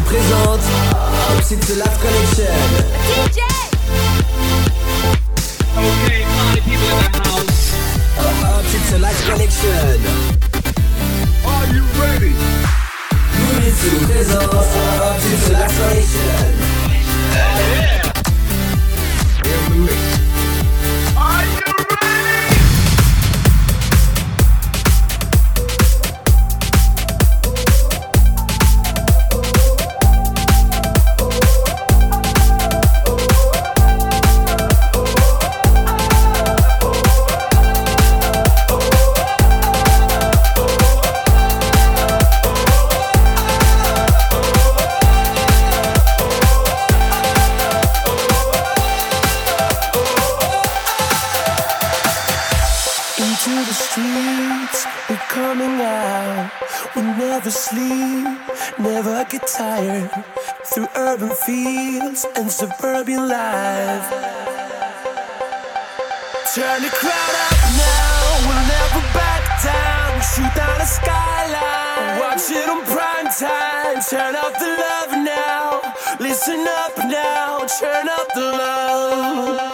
vous présente Opsy Last Collection. DJ! Okay, party people in the house. Last Collection. Are you ready? Louis vous présente Opsy Last Collection. The crowd up now, we'll never back down. We Shoot down the skyline, watch it on prime time. Turn up the love now, listen up now, turn up the love.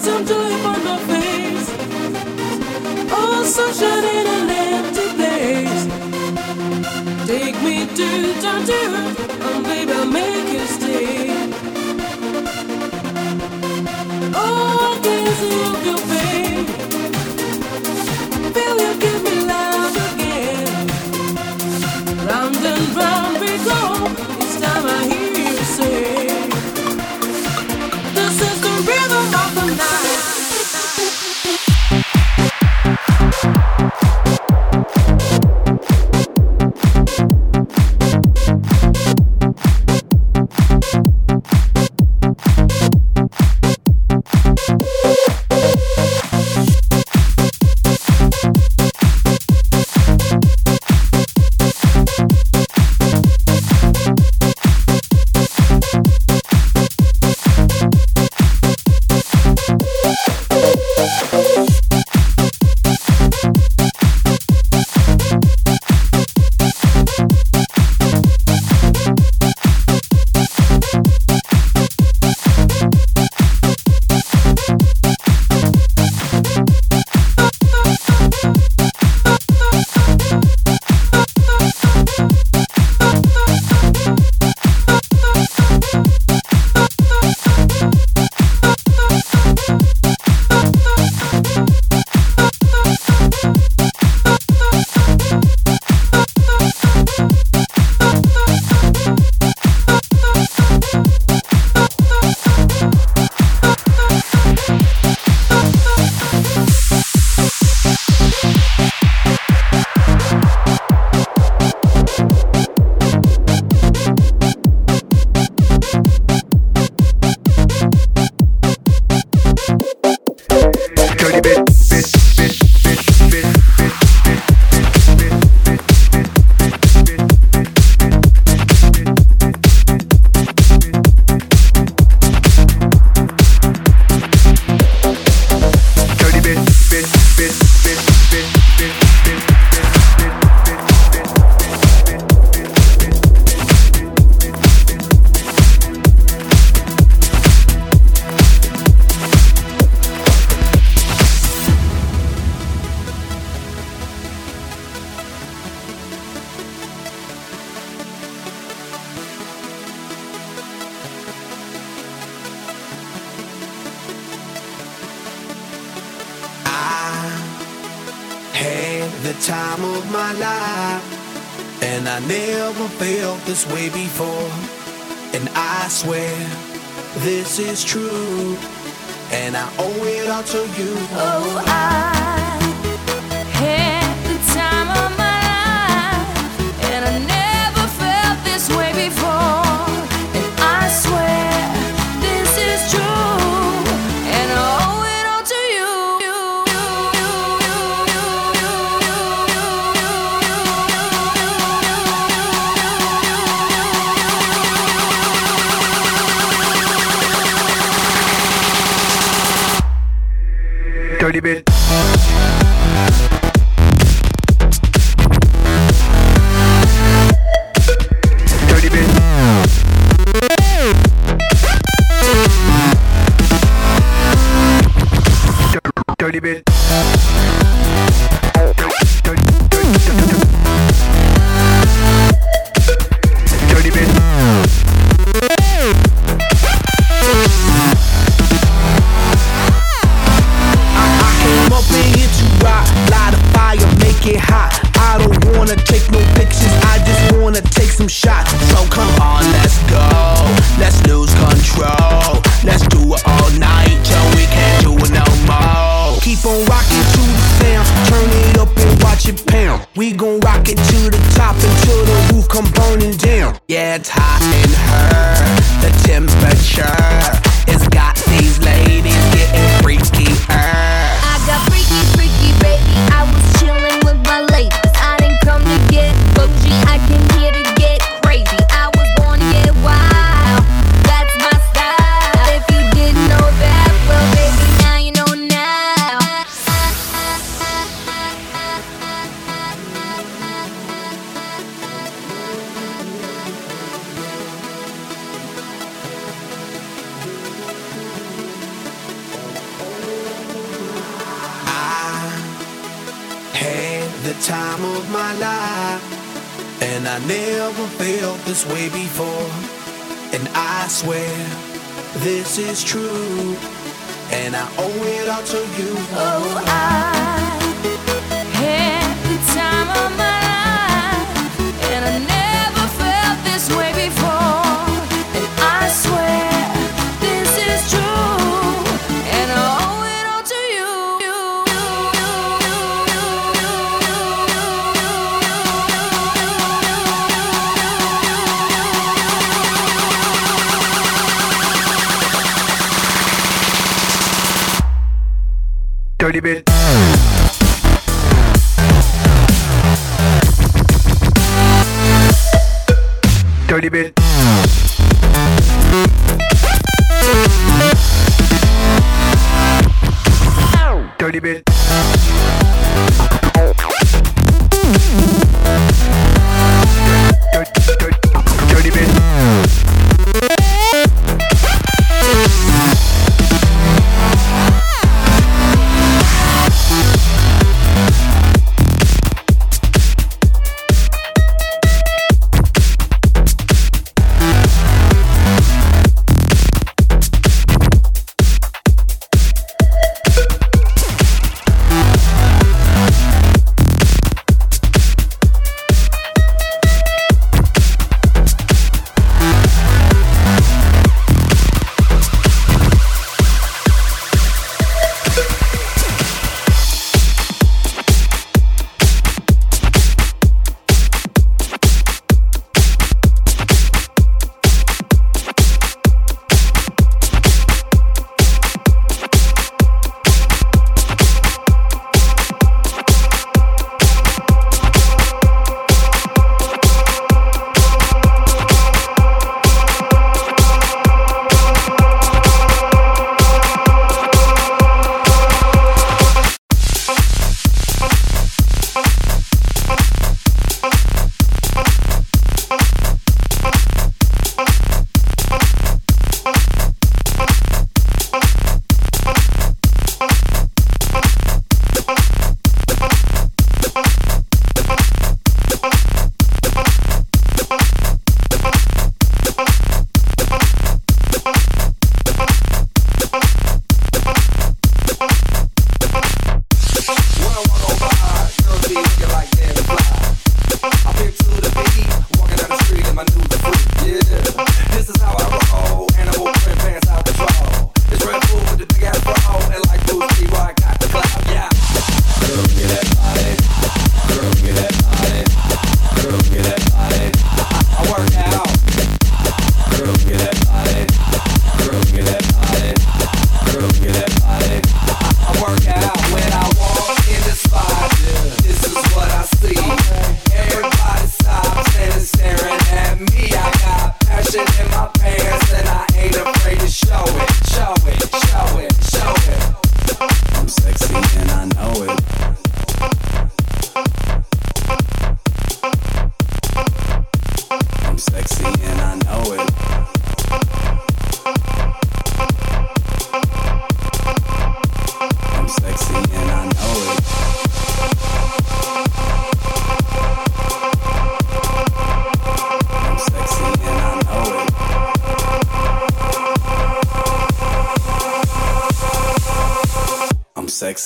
some joy upon my face. Oh, sunshine in an empty place. Take me to Tangier, and oh, baby, I'll make you 30 bit. Oh, I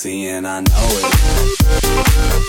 and I know it.